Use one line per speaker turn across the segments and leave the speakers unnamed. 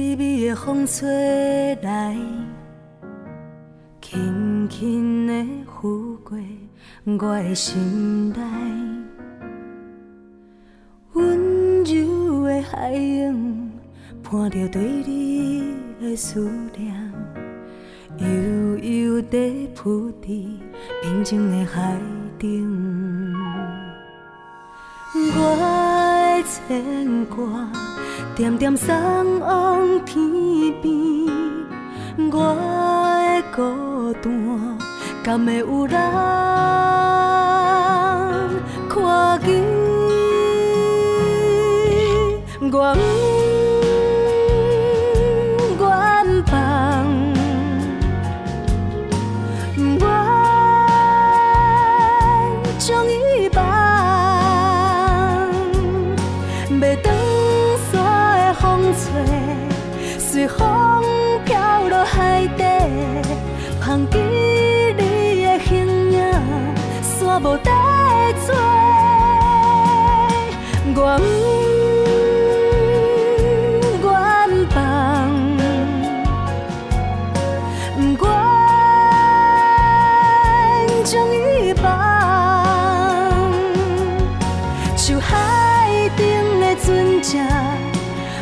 微微的风吹来，轻轻的拂过我的心内，温柔的海洋，伴着对你的思念，悠悠地浮在平静的海顶。我的牵挂，点点送往天边。我的孤单，敢会有人看见？我。海顶的船只，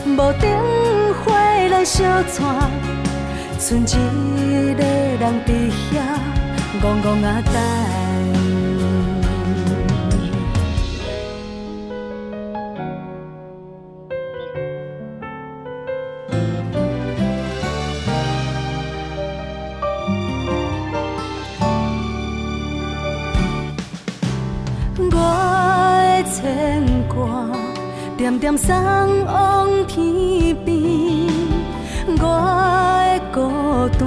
无灯火来相带，剩一个人伫遐，戆戆啊等。点点送往天边，我的孤单，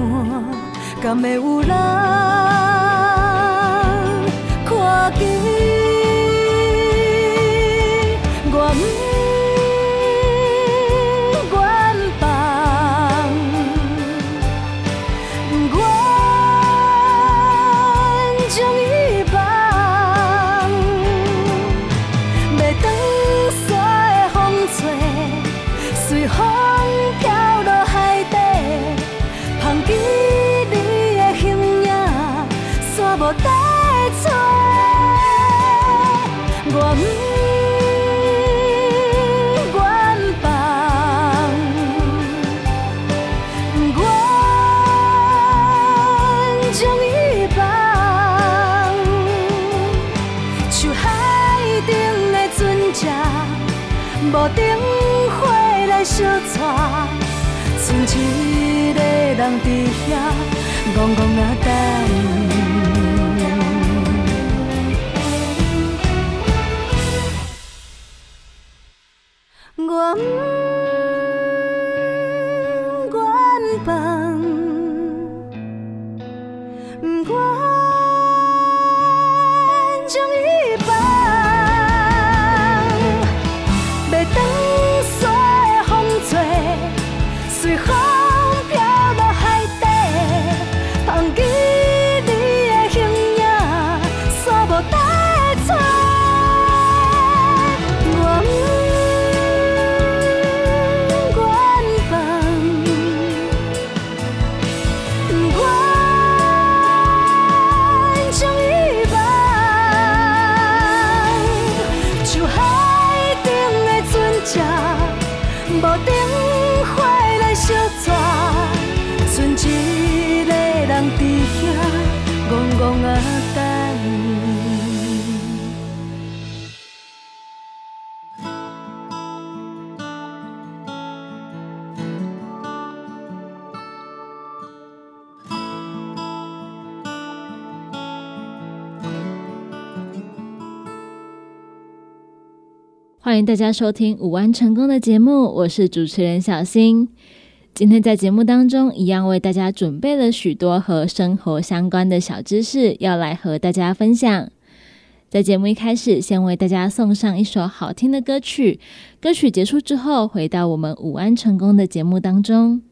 敢会有人？人戆戆啊等，我。
大家收听《五安成功》的节目，我是主持人小新。今天在节目当中，一样为大家准备了许多和生活相关的小知识，要来和大家分享。在节目一开始，先为大家送上一首好听的歌曲。歌曲结束之后，回到我们《五安成功》的节目当中。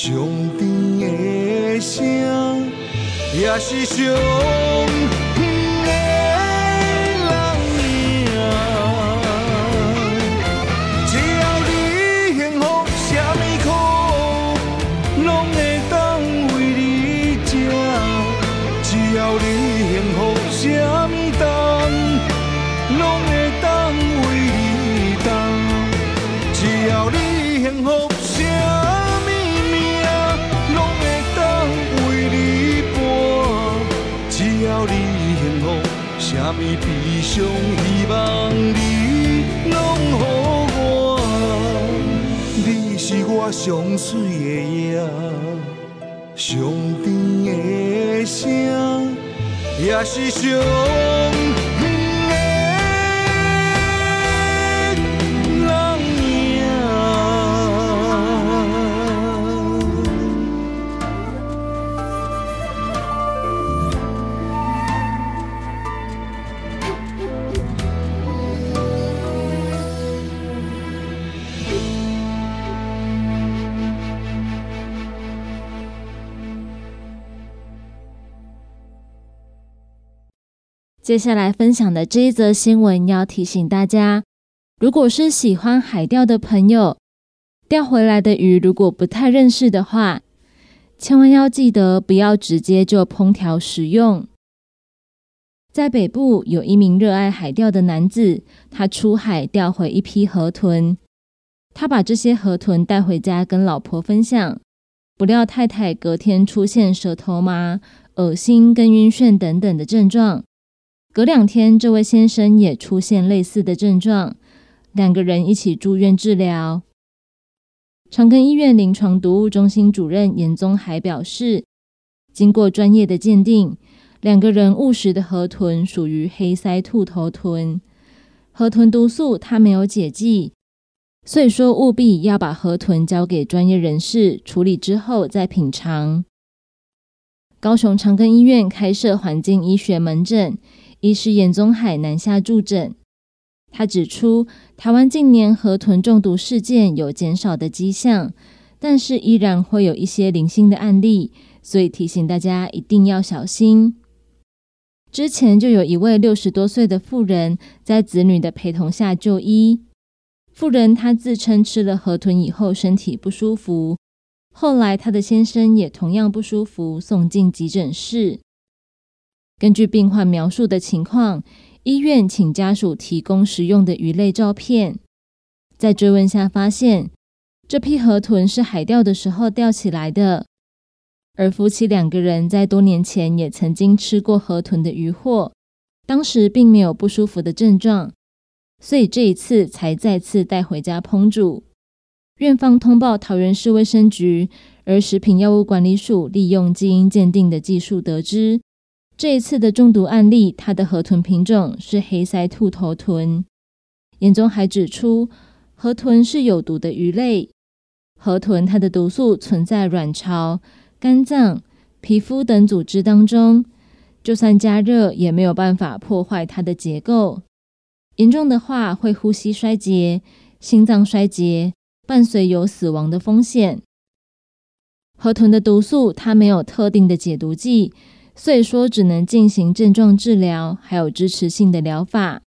上天的声，也是上。将希望你拢予我，你是我上水的影，上甜的声，也是上。
接下来分享的这一则新闻要提醒大家：如果是喜欢海钓的朋友，钓回来的鱼如果不太认识的话，千万要记得不要直接就烹调食用。在北部有一名热爱海钓的男子，他出海钓回一批河豚，他把这些河豚带回家跟老婆分享，不料太太隔天出现舌头麻、恶心跟晕眩等等的症状。隔两天，这位先生也出现类似的症状，两个人一起住院治疗。长庚医院临床毒物中心主任严宗海表示，经过专业的鉴定，两个人误食的河豚属于黑鳃兔头豚，河豚毒素它没有解剂。所以说，务必要把河豚交给专业人士处理之后再品尝。高雄长庚医院开设环境医学门诊，医师严宗海南下助诊。他指出，台湾近年河豚中毒事件有减少的迹象，但是依然会有一些零星的案例，所以提醒大家一定要小心。之前就有一位六十多岁的妇人，在子女的陪同下就医。妇人她自称吃了河豚以后身体不舒服，后来她的先生也同样不舒服，送进急诊室。根据病患描述的情况，医院请家属提供食用的鱼类照片，在追问下发现，这批河豚是海钓的时候钓起来的，而夫妻两个人在多年前也曾经吃过河豚的鱼货，当时并没有不舒服的症状。所以这一次才再次带回家烹煮。院方通报桃园市卫生局，而食品药物管理署利用基因鉴定的技术得知，这一次的中毒案例，它的河豚品种是黑鳃兔头豚。研中还指出，河豚是有毒的鱼类，河豚它的毒素存在卵巢、肝脏、皮肤等组织当中，就算加热也没有办法破坏它的结构。严重的话会呼吸衰竭、心脏衰竭，伴随有死亡的风险。河豚的毒素它没有特定的解毒剂，所以说只能进行症状治疗，还有支持性的疗法。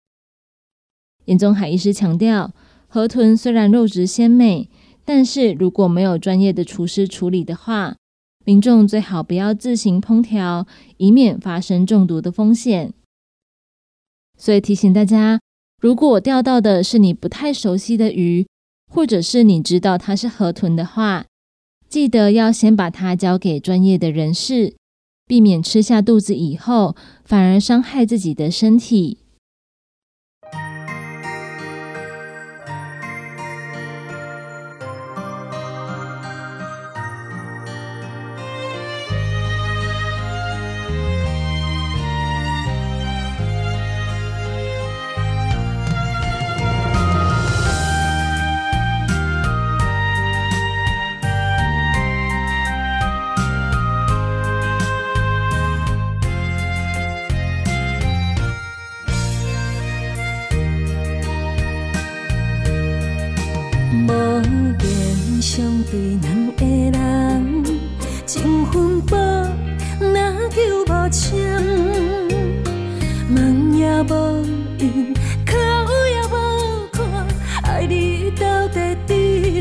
严宗海医师强调，河豚虽然肉质鲜美，但是如果没有专业的厨师处理的话，民众最好不要自行烹调，以免发生中毒的风险。所以提醒大家。如果钓到的是你不太熟悉的鱼，或者是你知道它是河豚的话，记得要先把它交给专业的人士，避免吃下肚子以后反而伤害自己的身体。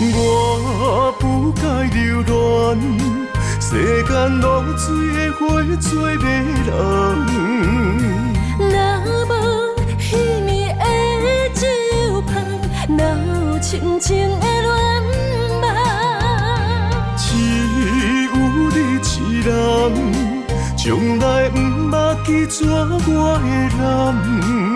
我不该留恋，世间落水的花做迷人。
若无彼暝的酒香，哪有深情的恋梦，只有你一？人，从来不捌记住我的人。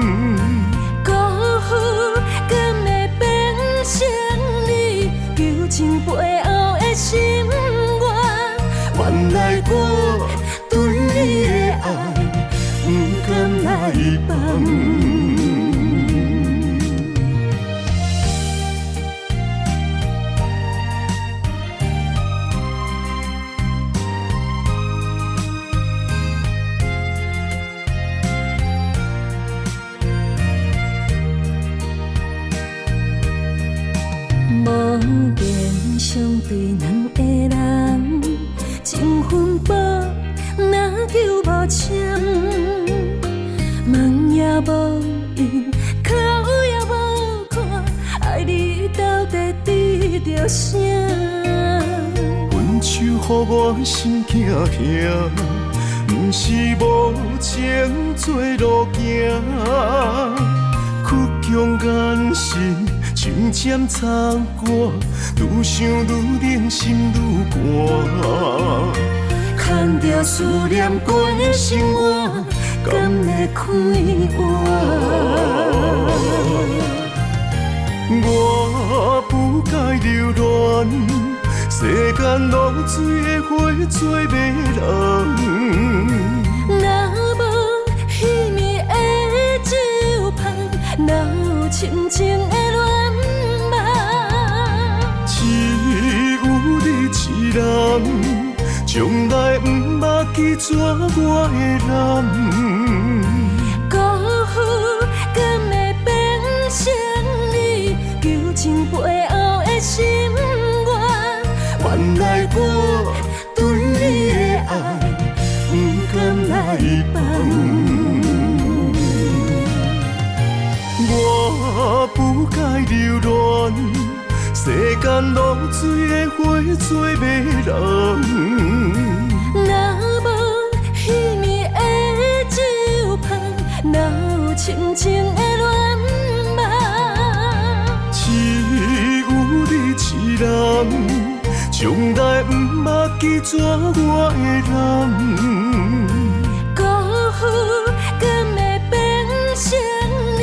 情分薄，若求无情，也
无闲，哭也无看，爱
你到底得着啥？
分手予我心惊惊，不是无情做路行，曲终人是情渐苍寒，愈想愈冷心愈寒，牵着思念过生活。敢会开换？我不该流恋，世间落水的花做迷人。
若无彼暝的酒香，哪有深情的恋梦？
只有你一人，从来不捌记住我的人。
辜负敢会变成你旧情背后的心愿？
原来我对你的爱不敢来放。我不该留恋，世间落水的花做迷人。
情的恋梦？
只有你一人，从来不捌记住我的人。
辜负敢会变成你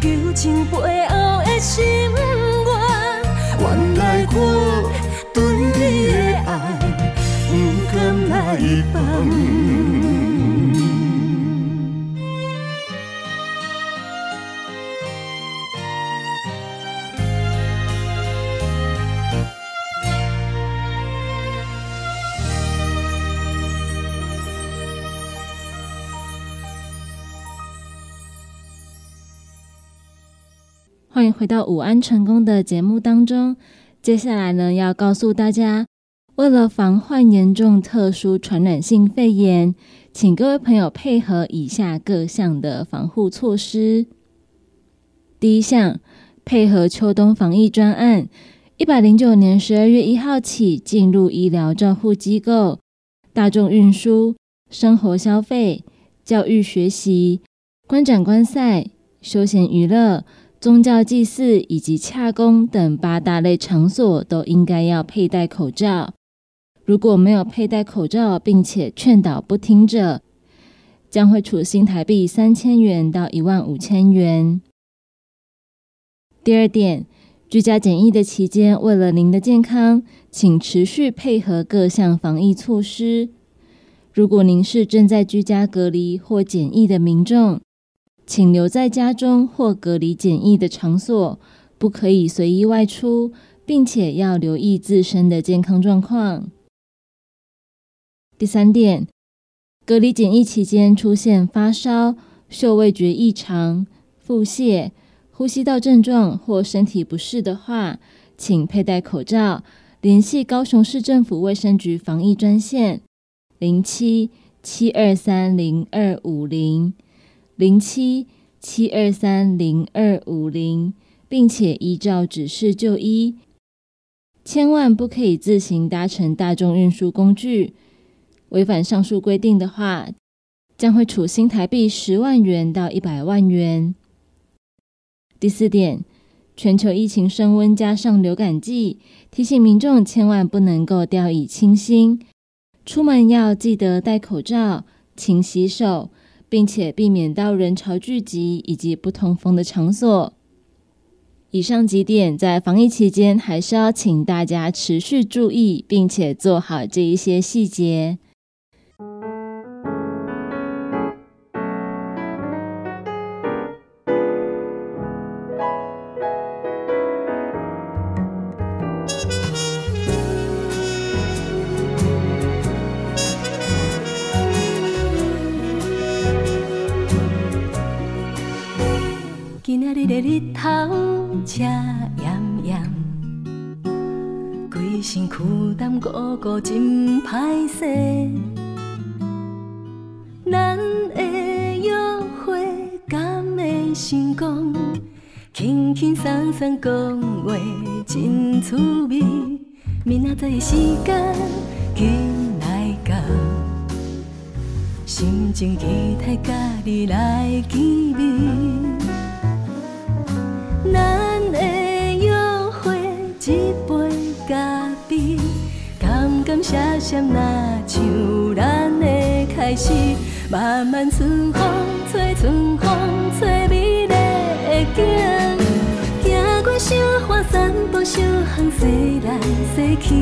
旧情背后的心愿？
原来我对你的爱不敢来放。
到午安成功的节目当中。接下来呢，要告诉大家，为了防患严重特殊传染性肺炎，请各位朋友配合以下各项的防护措施。第一项，配合秋冬防疫专案，一百零九年十二月一号起，进入医疗照护机构、大众运输、生活消费、教育学习、观展观赛、休闲娱乐。宗教祭祀以及洽公等八大类场所都应该要佩戴口罩。如果没有佩戴口罩，并且劝导不听者，将会处新台币三千元到一万五千元。第二点，居家检疫的期间，为了您的健康，请持续配合各项防疫措施。如果您是正在居家隔离或检疫的民众，请留在家中或隔离检疫的场所，不可以随意外出，并且要留意自身的健康状况。第三点，隔离检疫期间出现发烧、嗅味觉异常、腹泻、呼吸道症状或身体不适的话，请佩戴口罩，联系高雄市政府卫生局防疫专线零七七二三零二五零。零七七二三零二五零，并且依照指示就医，千万不可以自行搭乘大众运输工具。违反上述规定的话，将会处新台币十万元到一百万元。第四点，全球疫情升温，加上流感季，提醒民众千万不能够掉以轻心，出门要记得戴口罩、勤洗手。并且避免到人潮聚集以及不通风的场所。以上几点在防疫期间还是要请大家持续注意，并且做好这一些细节。
的时间紧来到，心情期待甲你来见面。咱的约会一杯咖啡，感感谢谢那像咱的开始，慢慢春风吹，春风吹美丽的景。行过小小巷，西来西去，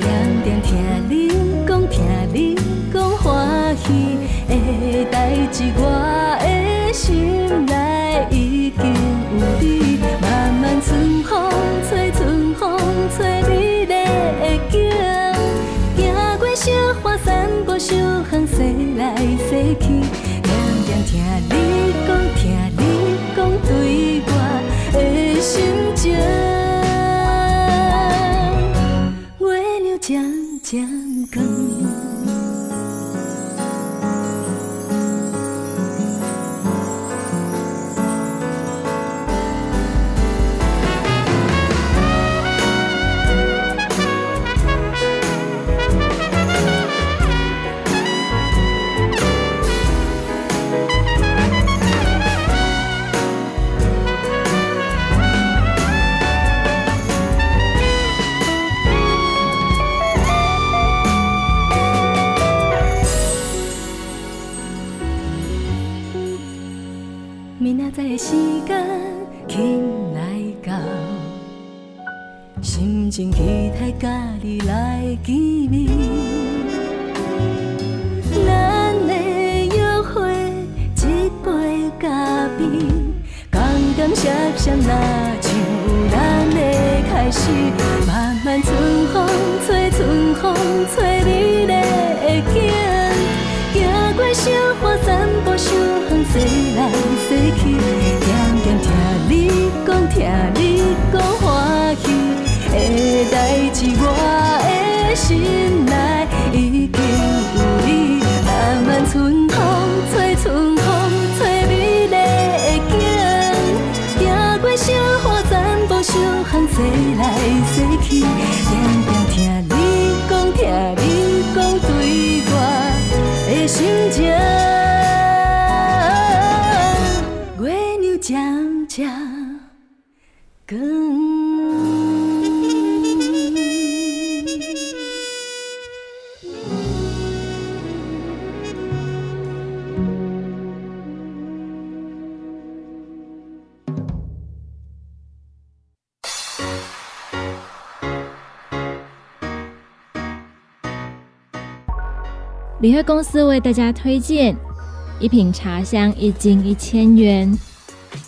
点点听你讲，听你讲欢喜的代志，我的心内已经有你。漫漫春风吹，春风吹美丽的景。行过小花散步小巷，西来西去，点点听你讲，听你讲对我情期待甲你来见面。咱的约会一杯咖啡，感感谢谢那像咱的开始。漫漫春风吹，春风吹美丽的景。行过小花散步小寂寞，
联合公司为大家推荐一品茶香，一斤一千元；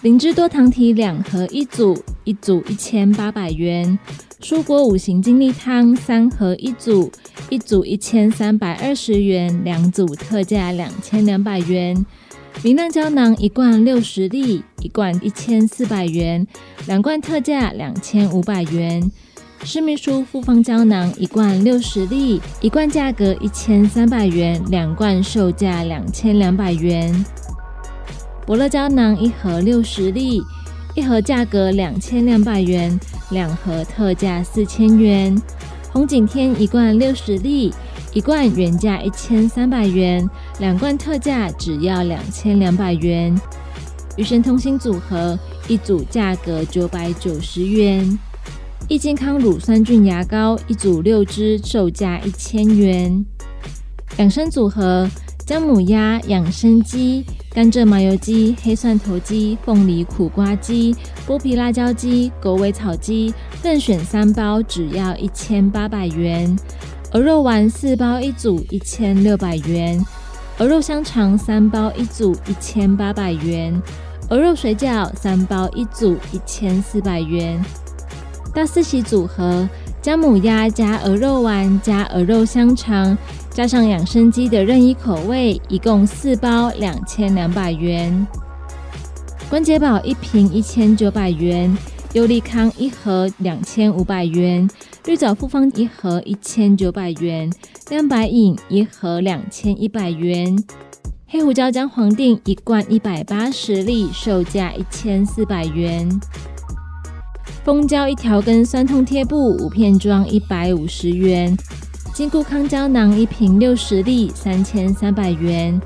灵芝多糖体两盒一组，一组一千八百元；蔬果五行精力汤三盒一组，一组一千三百二十元，两组特价两千两百元；明亮胶囊一罐六十粒，一罐一千四百元，两罐特价两千五百元。施秘书复方胶囊一罐六十粒，一罐价格一千三百元，两罐售价两千两百元。伯乐胶囊一盒六十粒，一盒价格两千两百元，两盒特价四千元。红景天一罐六十粒，一罐原价一千三百元，两罐特价只要两千两百元。与神同心组合一组价格九百九十元。益健康乳酸菌牙膏一组六支，售价一千元。养生组合：姜母鸭、养生鸡、甘蔗麻油鸡、黑蒜头鸡、凤梨苦瓜鸡、剥皮辣椒鸡、狗尾草鸡，任选三包，只要一千八百元。鹅肉丸四包一组，一千六百元。鹅肉香肠三包一组，一千八百元。鹅肉水饺三包一组，一千四百元。大四喜组合：姜母鸭加鹅肉丸加鹅肉香肠，加上养生鸡的任意口味，一共四包，两千两百元。关节宝一瓶一千九百元，优利康一盒两千五百元，绿藻复方一盒一千九百元，亮白饮一盒两千一百元。黑胡椒姜黄锭一罐一百八十粒，售价一千四百元。蜂胶一条根酸痛贴布五片装一百五十元。金固康胶囊一瓶六十粒，三千三百元。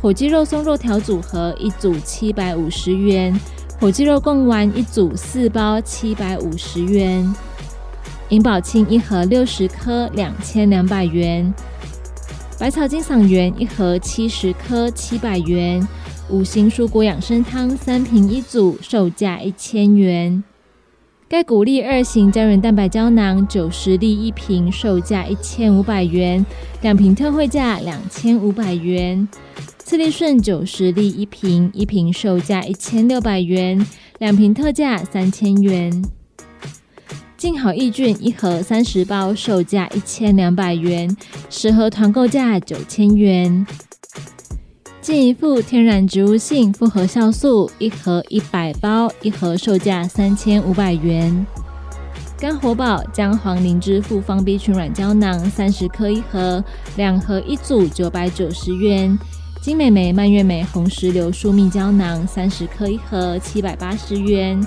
火鸡肉松肉条组合一组七百五十元。火鸡肉贡丸一组四包，七百五十元。银保清一盒六十颗，两千两百元。百草金嗓圆一盒七十颗，七百元。五行蔬果养生汤三瓶一组，售价一千元。钙骨力二型胶原蛋白胶囊九十粒一瓶，售价一千五百元，两瓶特惠价两千五百元。次利顺九十粒一瓶，一瓶售价一千六百元，两瓶特价三千元。净好益菌一盒三十包，售价一千两百元，十盒团购价九千元。进一副天然植物性复合酵素一盒一百包，一盒售价三千五百元。肝活宝姜黄灵芝复方 B 群软胶囊三十颗一盒，两盒一组九百九十元。金美眉蔓越莓红石榴树蜜胶囊三十颗一盒七百八十元。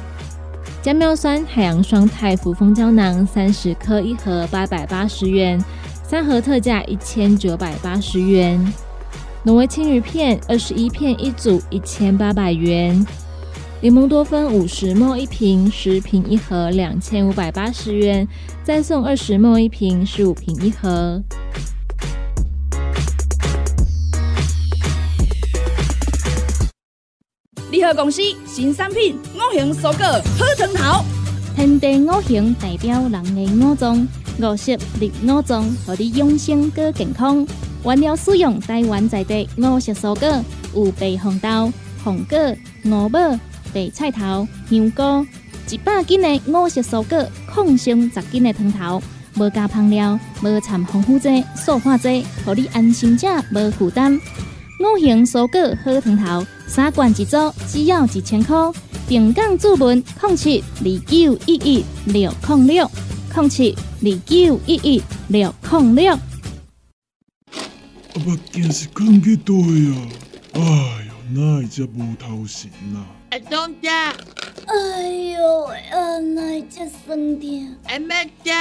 姜妙酸海洋双肽扶风胶囊三十颗一盒八百八十元，三盒特价一千九百八十元。挪威青鱼片二十一片一组，一千八百元；柠檬多酚五十沫一瓶，十瓶一盒，两千五百八十元，再送二十沫一瓶，十五瓶一盒。
联合公司新产品五行蔬果好藤头，
天地五行代表人的五脏，五色绿五脏，让你养生更健康。原料使用台湾在地五色蔬果，有白红豆、红果、五宝、白菜头、香菇，一百斤的五色蔬果，抗性十斤的汤头，无加香料，无掺防腐剂、塑化剂，让你安心吃，无负担。五行蔬果好汤头，三罐一组，只要一千块。平港注文：零七二九一一六零六零七二九一一六零六。
目镜是放去倒呀？哎哟，哪会这无头神啊？
阿东姐，
哎呦，啊，哪会这酸痛？
阿妹姐，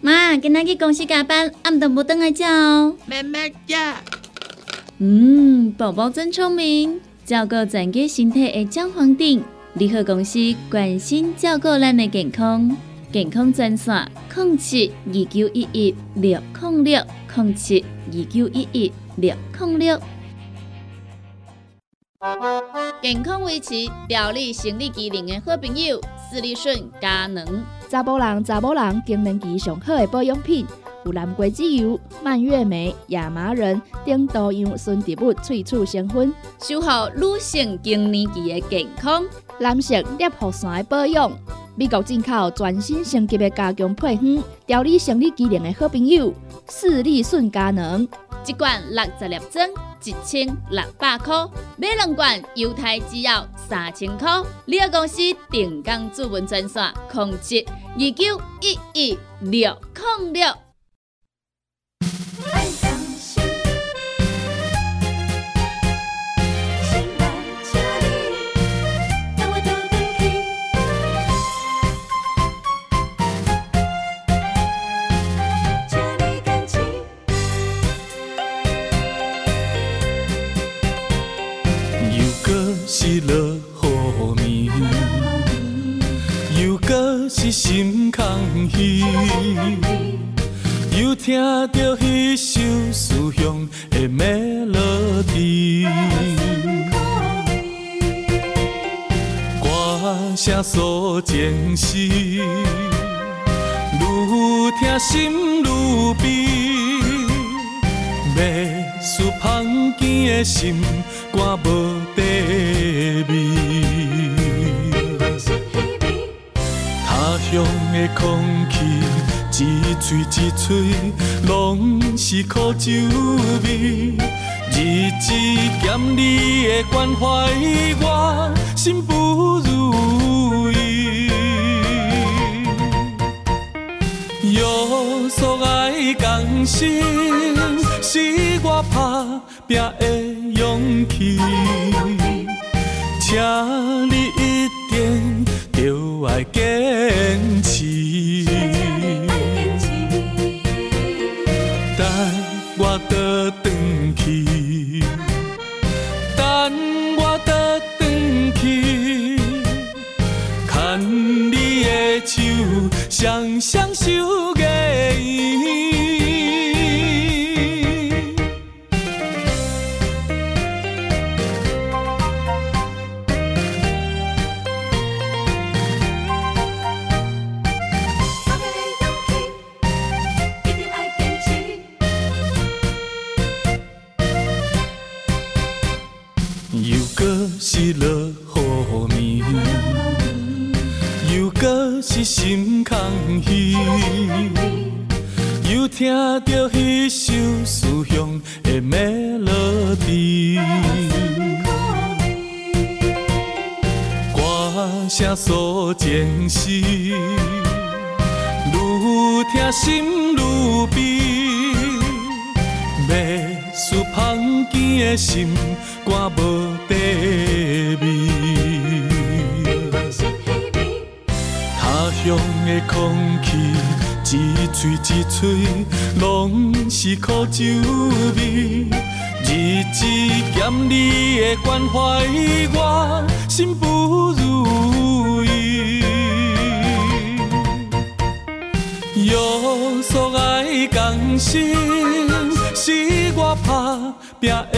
妈，今仔去公司加班，暗顿无等来吃哦。
妹妹姐，
嗯，宝宝真聪明，照顾全家身体的姜黄顶，联合公司关心照顾咱的健康，健康专线：零七二九一一六零六零七。二九一一六零六，
健康维持、调理生理机能的好朋友——斯利顺佳能。
查甫人、查某人更年期上好的保养品，有蓝桂枝油、蔓越莓、亚麻仁等多样纯植物萃取成分，
守护女性更年期的健康。
男性尿酸的保养，美国进口全新升级的加强配方，调理生理机能的好朋友。四利顺佳能，
一罐六十粒装，一千六百块；买两罐，犹太制药三千块。你个公司定岗主文专线：控制二九一一六零六。
是落雨暝，又搁是心空虚，又听着彼首思乡的 melody，歌声诉情丝，愈听心愈悲，要诉芳见的心肝无。他乡的空气，一嘴一嘴拢是苦酒味。日子减你的关怀，我心不如意。约束爱共心，是我打。拼的勇气，请你一定着爱坚持。等我倒转去，等我倒转去，牵你的手，双双守月圆。又搁是落雨暝，又搁是心空虚，又听着迄首思乡的 melody，歌声诉情丝，愈听心愈悲。思芳见的心肝无地味，他乡的空气，一嘴一嘴拢是苦酒味。日子减你的关怀，我心不如意。约束爱共心，是我打拼的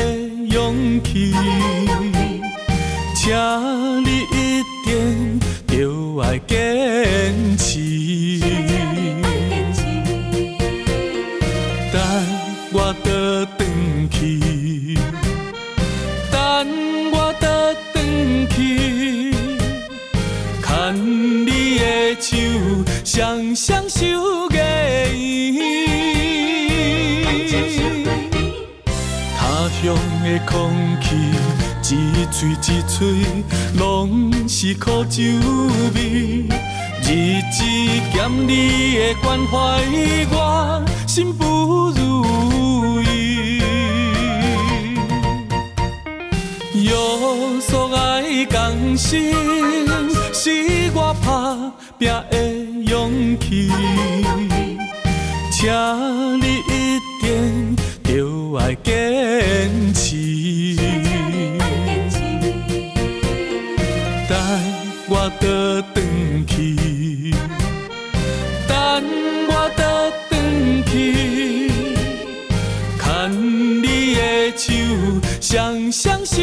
勇气。请你一定要爱坚持。等我倒转去，等我倒转去。牵你的手，双双守月圆。乡的空气，一嘴一嘴拢是苦酒味。日子减你的关怀，我心不如意。约束爱共心，是我打拼的勇气。请你爱坚持。等我倒转去，等我倒转去。牵你的手，双双守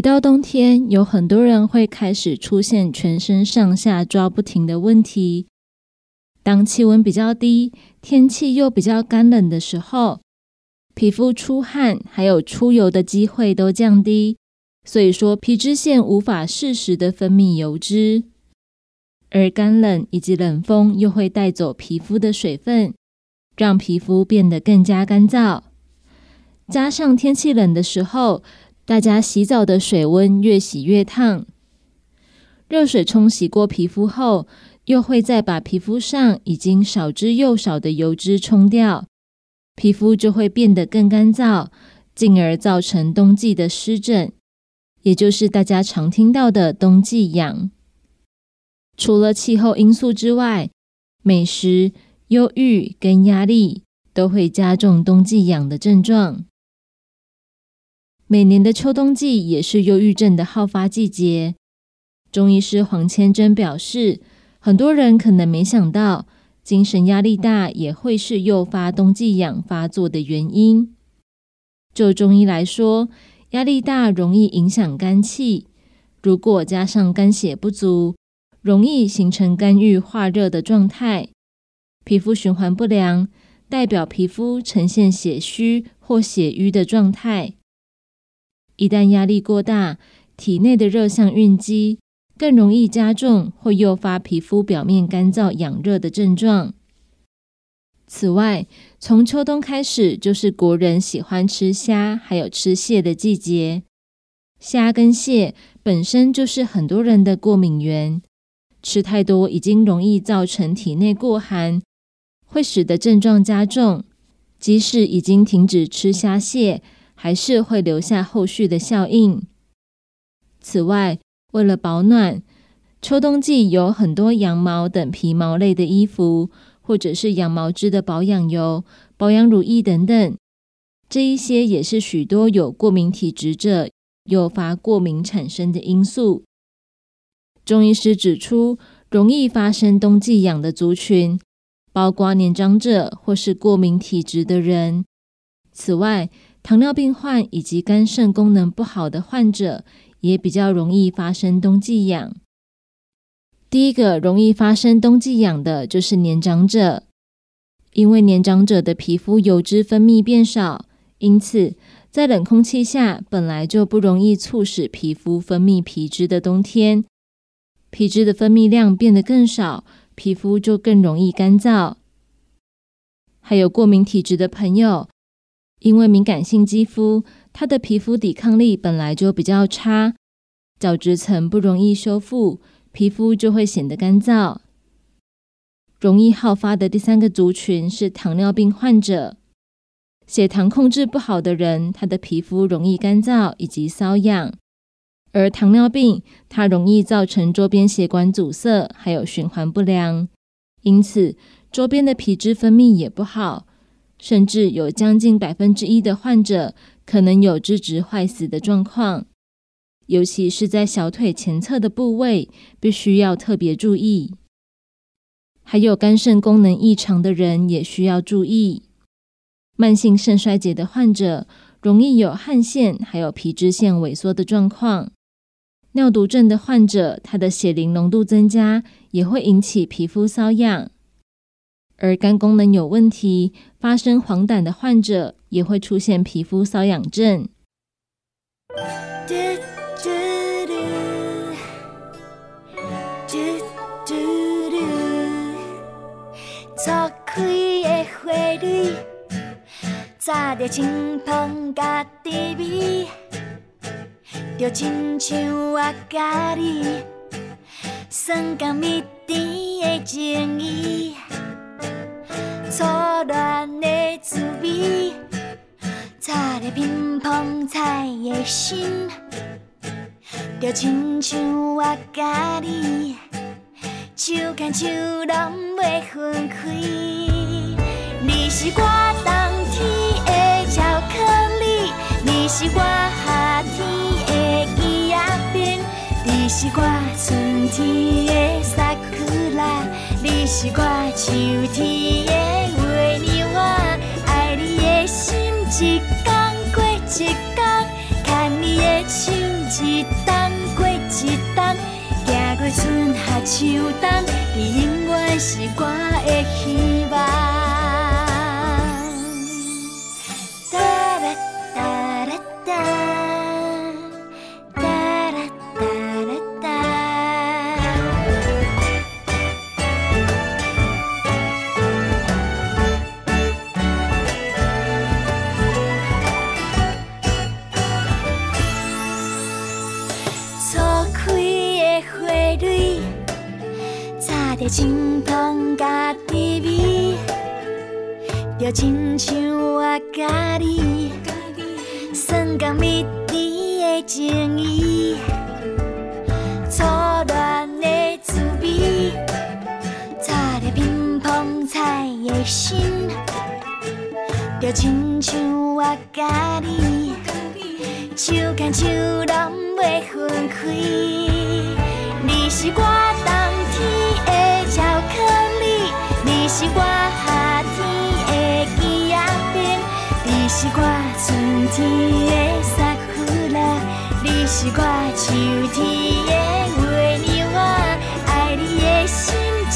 一到冬天，有很多人会开始出现全身上下抓不停的问题。当气温比较低，天气又比较干冷的时候，皮肤出汗还有出油的机会都降低，所以说皮脂腺无法适时的分泌油脂，而干冷以及冷风又会带走皮肤的水分，让皮肤变得更加干燥。加上天气冷的时候，大家洗澡的水温越洗越烫，热水冲洗过皮肤后，又会再把皮肤上已经少之又少的油脂冲掉，皮肤就会变得更干燥，进而造成冬季的湿疹，也就是大家常听到的冬季痒。除了气候因素之外，美食、忧郁跟压力都会加重冬季痒的症状。每年的秋冬季也是忧郁症的好发季节。中医师黄千珍表示，很多人可能没想到，精神压力大也会是诱发冬季痒发作的原因。就中医来说，压力大容易影响肝气，如果加上肝血不足，容易形成肝郁化热的状态，皮肤循环不良，代表皮肤呈现血虚或血瘀的状态。一旦压力过大，体内的热象蕴积，更容易加重或诱发皮肤表面干燥、痒热的症状。此外，从秋冬开始就是国人喜欢吃虾还有吃蟹的季节。虾跟蟹本身就是很多人的过敏源，吃太多已经容易造成体内过寒，会使得症状加重。即使已经停止吃虾蟹，还是会留下后续的效应。此外，为了保暖，秋冬季有很多羊毛等皮毛类的衣服，或者是羊毛织的保养油、保养乳液等等，这一些也是许多有过敏体质者诱发过敏产生的因素。中医师指出，容易发生冬季痒的族群。包括年长者或是过敏体质的人。此外，糖尿病患以及肝肾功能不好的患者也比较容易发生冬季痒。第一个容易发生冬季痒的就是年长者，因为年长者的皮肤油脂分泌变少，因此在冷空气下本来就不容易促使皮肤分泌皮脂的冬天，皮脂的分泌量变得更少。皮肤就更容易干燥，还有过敏体质的朋友，因为敏感性肌肤，它的皮肤抵抗力本来就比较差，角质层不容易修复，皮肤就会显得干燥。容易好发的第三个族群是糖尿病患者，血糖控制不好的人，他的皮肤容易干燥以及瘙痒。而糖尿病，它容易造成周边血管阻塞，还有循环不良，因此周边的皮脂分泌也不好，甚至有将近百分之一的患者可能有脂质坏死的状况，尤其是在小腿前侧的部位，必须要特别注意。还有肝肾功能异常的人也需要注意，慢性肾衰竭的患者容易有汗腺还有皮脂腺萎缩的状况。尿毒症的患者，他的血磷浓度增加也会引起皮肤瘙痒；而肝功能有问题、发生黄疸的患者，也会出现皮肤瘙痒症。
乒乓彩的心。就亲像我甲你手牵手，拢袂分开。你是我冬天的巧克力，你是我夏天。你是我春天的萨库拉，你是我秋天的月娘花，爱你的心一一天，牵你的手一冬过一冬，行过春夏秋冬，你永远是我的希望。清香甲滋味，就亲像我甲你酸甘蜜甜的情谊，初恋的滋味，插入乒乓彩的心，就亲像我甲你手牵手，拢袂分开，你是我天的萨库拉，你是我秋天的月娘花，爱你的心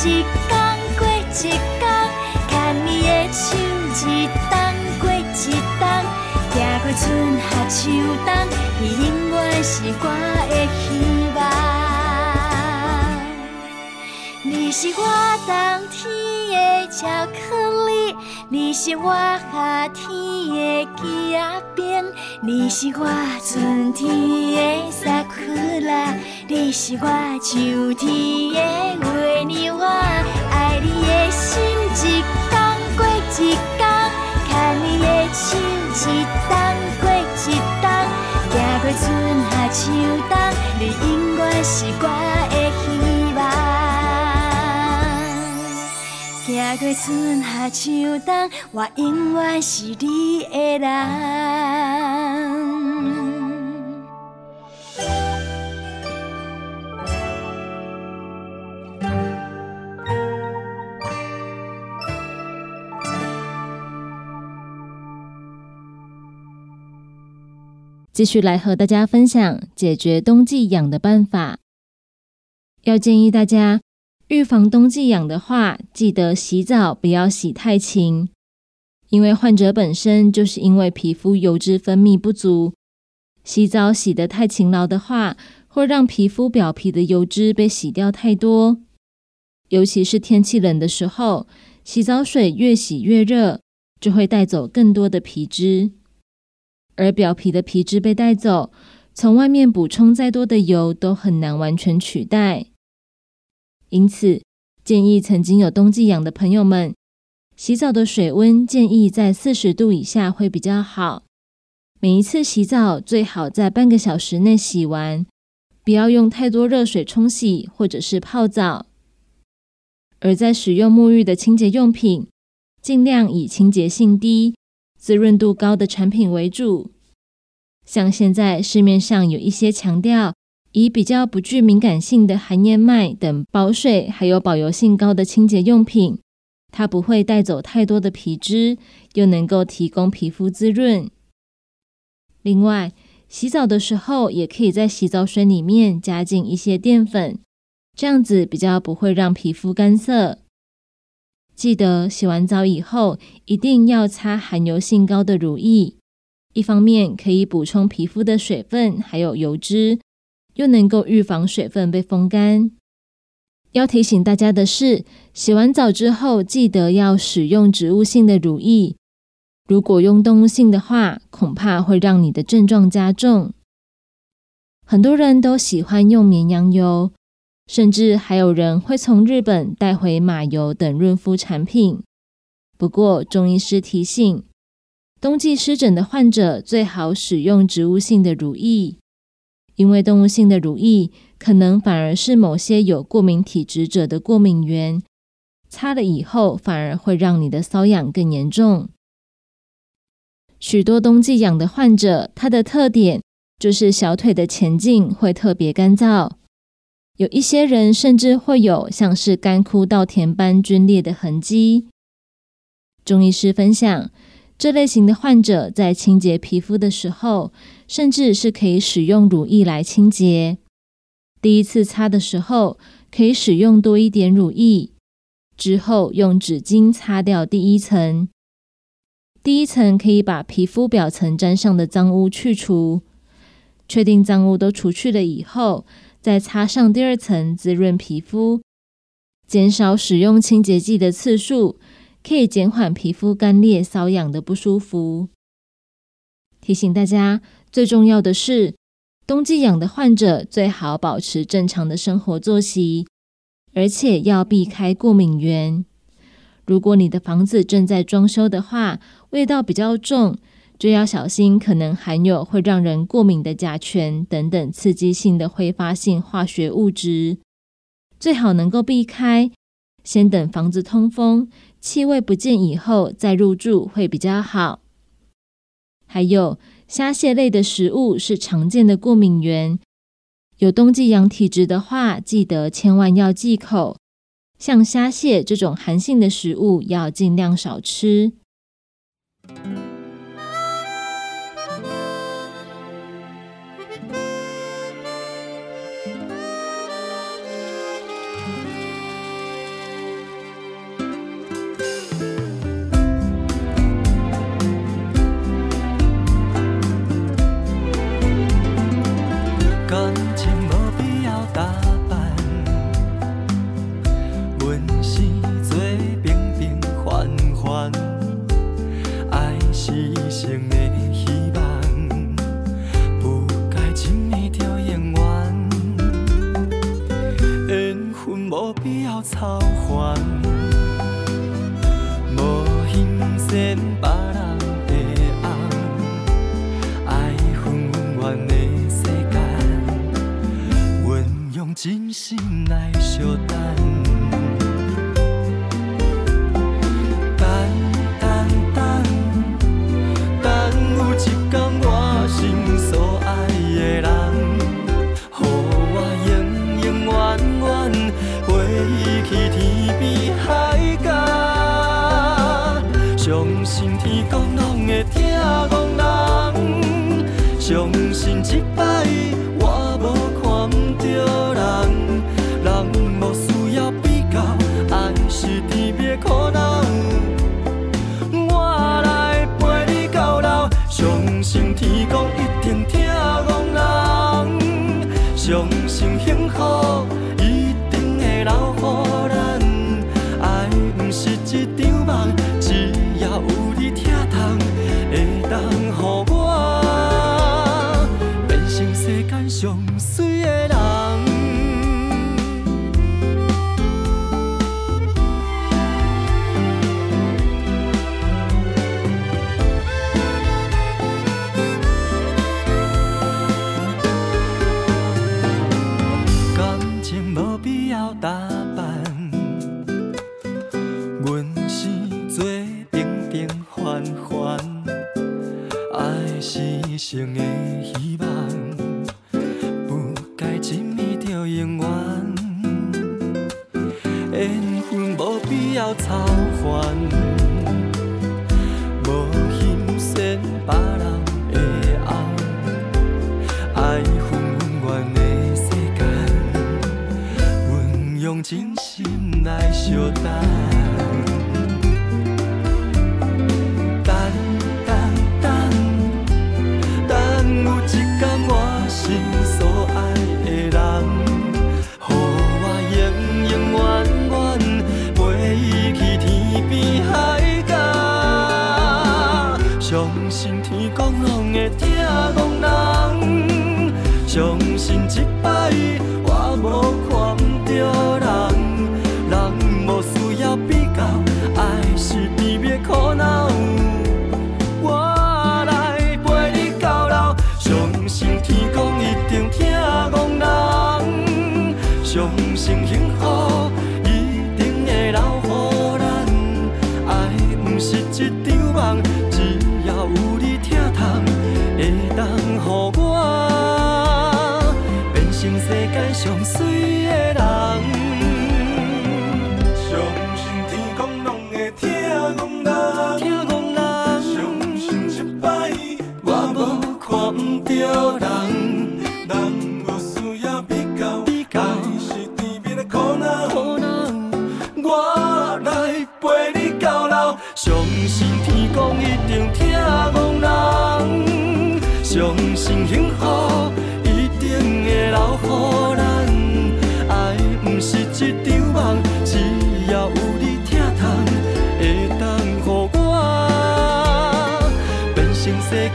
一天过一天，牵你的手一冬过一冬，行过春夏秋冬，你永远是我的希望。你是我冬天的巧克力，你是我夏的枝冰，你是我春天的萨库拉，你是我秋天的月娘。我爱你的心一天过一天，牵你的手一天过一天，行过春夏秋冬，你永远是我的行过春夏秋冬，我永远是你的人。
继续来和大家分享解决冬季痒的办法。要建议大家预防冬季痒的话，记得洗澡不要洗太勤，因为患者本身就是因为皮肤油脂分泌不足，洗澡洗得太勤劳的话，会让皮肤表皮的油脂被洗掉太多。尤其是天气冷的时候，洗澡水越洗越热，就会带走更多的皮脂。而表皮的皮脂被带走，从外面补充再多的油都很难完全取代。因此，建议曾经有冬季痒的朋友们，洗澡的水温建议在四十度以下会比较好。每一次洗澡最好在半个小时内洗完，不要用太多热水冲洗或者是泡澡。而在使用沐浴的清洁用品，尽量以清洁性低。滋润度高的产品为主，像现在市面上有一些强调以比较不具敏感性的含燕麦等保水还有保油性高的清洁用品，它不会带走太多的皮脂，又能够提供皮肤滋润。另外，洗澡的时候也可以在洗澡水里面加进一些淀粉，这样子比较不会让皮肤干涩。记得洗完澡以后，一定要擦含油性高的乳液，一方面可以补充皮肤的水分还有油脂，又能够预防水分被风干。要提醒大家的是，洗完澡之后记得要使用植物性的乳液，如果用动物性的话，恐怕会让你的症状加重。很多人都喜欢用绵羊油。甚至还有人会从日本带回马油等润肤产品。不过，中医师提醒，冬季湿疹的患者最好使用植物性的乳液，因为动物性的乳液可能反而是某些有过敏体质者的过敏源，擦了以后反而会让你的瘙痒更严重。许多冬季痒的患者，它的特点就是小腿的前径会特别干燥。有一些人甚至会有像是干枯稻田般皲裂的痕迹。中医师分享，这类型的患者在清洁皮肤的时候，甚至是可以使用乳液来清洁。第一次擦的时候，可以使用多一点乳液，之后用纸巾擦掉第一层。第一层可以把皮肤表层沾上的脏污去除，确定脏污都除去了以后。再擦上第二层滋润皮肤，减少使用清洁剂的次数，可以减缓皮肤干裂、瘙痒的不舒服。提醒大家，最重要的是，冬季痒的患者最好保持正常的生活作息，而且要避开过敏源。如果你的房子正在装修的话，味道比较重。就要小心，可能含有会让人过敏的甲醛等等刺激性的挥发性化学物质，最好能够避开。先等房子通风、气味不见以后再入住会比较好。还有虾蟹类的食物是常见的过敏源，有冬季养体质的话，记得千万要忌口。像虾蟹这种寒性的食物，要尽量少吃。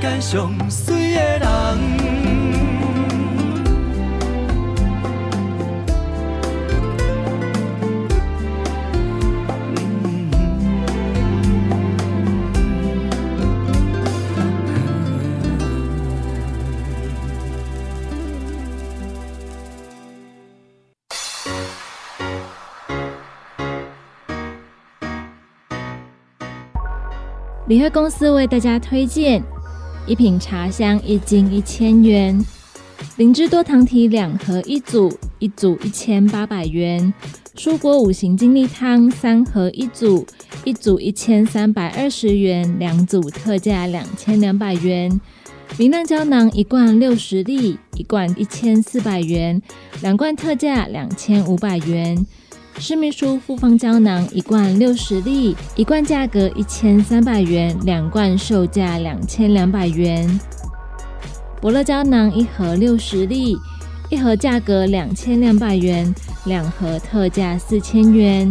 间上水的人。
联合公司为大家推荐一瓶茶香，一斤一千元；灵芝多糖体两盒一组，一组一千八百元；蔬果五行精力汤三盒一组，一组一千三百二十元，两组特价两千两百元；明亮胶囊一罐六十粒，一罐一千四百元，两罐特价两千五百元。施秘书复方胶囊一罐六十粒，一罐价格一千三百元，两罐售价两千两百元。伯乐胶囊一盒六十粒，一盒价格两千两百元，两盒特价四千元。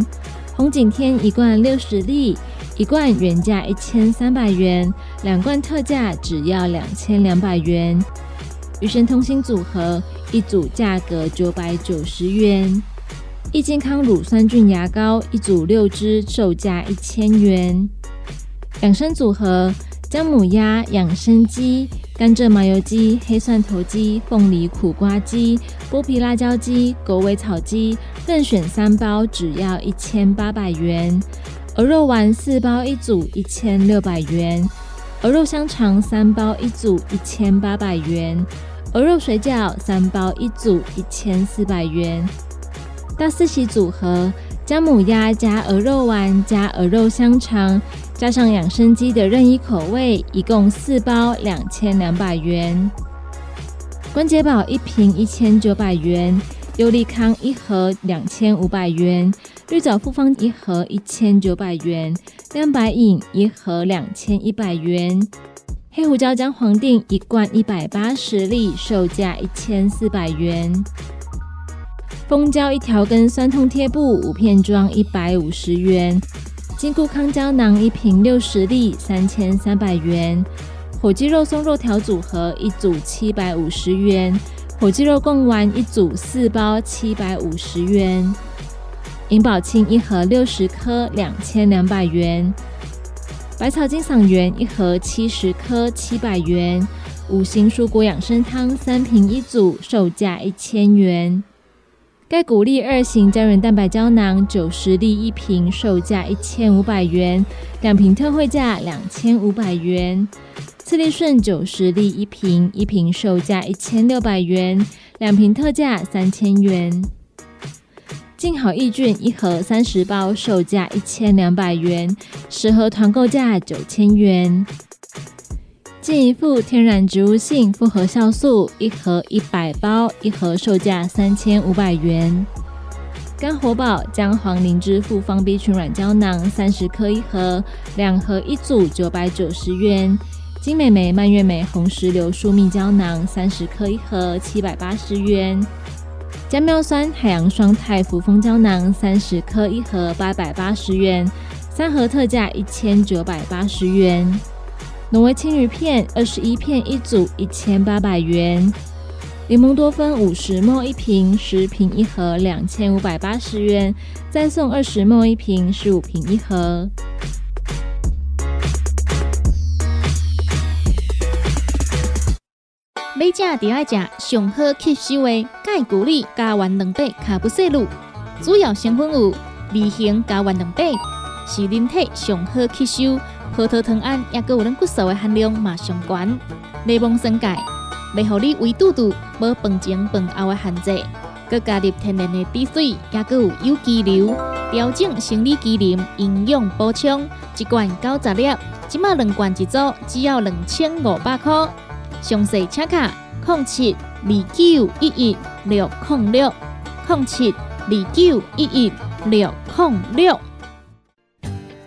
红景天一罐六十粒，一罐原价一千三百元，两罐特价只要两千两百元。与神同行组合一组价格九百九十元。益健康乳酸菌牙膏一组六支，售价一千元。养生组合姜母鸭、养生鸡、甘蔗麻油鸡、黑蒜头鸡、凤梨苦瓜鸡、剥皮辣椒鸡、狗尾草鸡，任选三包，只要一千八百元。鹅肉丸四包一组，一千六百元。鹅肉香肠三包一组，一千八百元。鹅肉水饺三包一组，一千四百元。大四喜组合：姜母鸭加鹅肉丸加鹅肉香肠。加上养生鸡的任意口味，一共四包，两千两百元。关节宝一瓶一千九百元，优利康一盒两千五百元，绿藻复方一盒一千九百元，亮白饮一盒两千一百元，黑胡椒姜黄锭一罐一百八十粒，售价一千四百元。蜂胶一条根酸痛贴布五片装一百五十元。金固康胶囊一瓶六十粒，三千三百元；火鸡肉松肉条组合一组七百五十元；火鸡肉贡丸一组四包七百五十元；银保清一盒六十颗两千两百元；百草金嗓元一盒七十颗七百元；五行蔬果养生汤三瓶一组，售价一千元。钙骨力二型胶原蛋白胶囊九十粒一瓶，售价一千五百元，两瓶特惠价两千五百元。次力顺九十粒一瓶，一瓶售价一千六百元，两瓶特价三千元。净好益菌一盒三十包，售价一千两百元，十盒团购价九千元。进一副天然植物性复合酵素一盒一百包，一盒售价三千五百元。肝活宝姜黄灵芝复方 B 群软胶囊三十克一盒，两盒一组九百九十元。金美眉蔓越莓红石榴树蜜胶囊三十克一盒七百八十元。姜妙酸海洋双肽扶风胶囊三十克一盒八百八十元，三盒特价一千九百八十元。挪威青鱼片二十一片一组，一千八百元。柠檬多酚五十沫一瓶，十瓶一盒，两千五百八十元。再送二十沫一瓶，十五瓶一盒。
每食就爱食上好吸收的钙骨力加丸两百卡布西露，主要成分有微型加丸两百，是人体上好吸收。核桃糖胺也佮有咱骨素的含量嘛上悬，内蒙生钙，袂互你胃肚肚无饭前饭后的限制，佮加入天然的滴水，也佮有有机硫，调整生理机能，营养补充，一罐九十粒，即马两罐一组，只要两千五百块。详细请卡零七二九一一六零六零七二九一一六零六。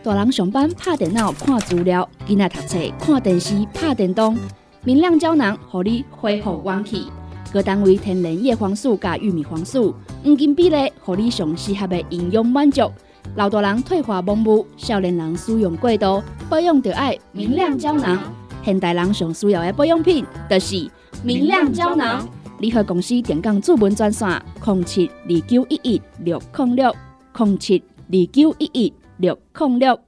大人上班拍电脑看资料，囡仔读册看电视拍电动，明亮胶囊互你恢复元气。各单位天然叶黄素加玉米黄素，黄金比例，互你上适合的营养满足。老大人退化盲目，少年人使用过度，保养就爱明亮胶囊。现代人上需要的保养品，就是明亮胶囊。联合公司电讲主文专线：零七二九一一六零六零七二九一一。六控六，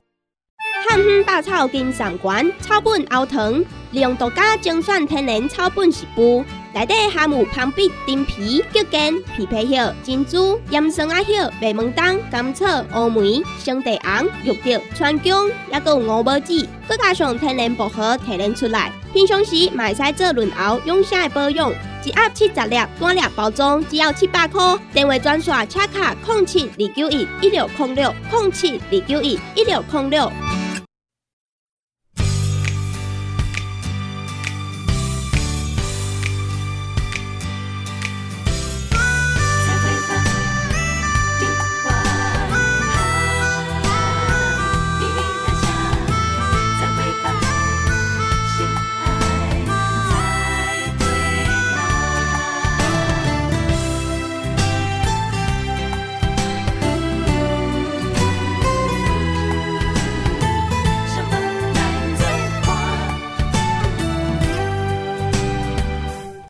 汉方百草金上馆草本熬汤，利用独家精选天然草本食补，内底含有旁碧、丁皮、桔梗、枇杷叶、珍珠、岩松啊叶、白门冬、甘草、乌梅、生地红、玉竹、川芎，也有五宝子，佮加上天然薄荷提炼出来，平常时买使做润喉养生的保养。一盒七十粒，单粒包装只要七百块。电话专线：车卡：零七二九一一六零六零七二九一一六零六。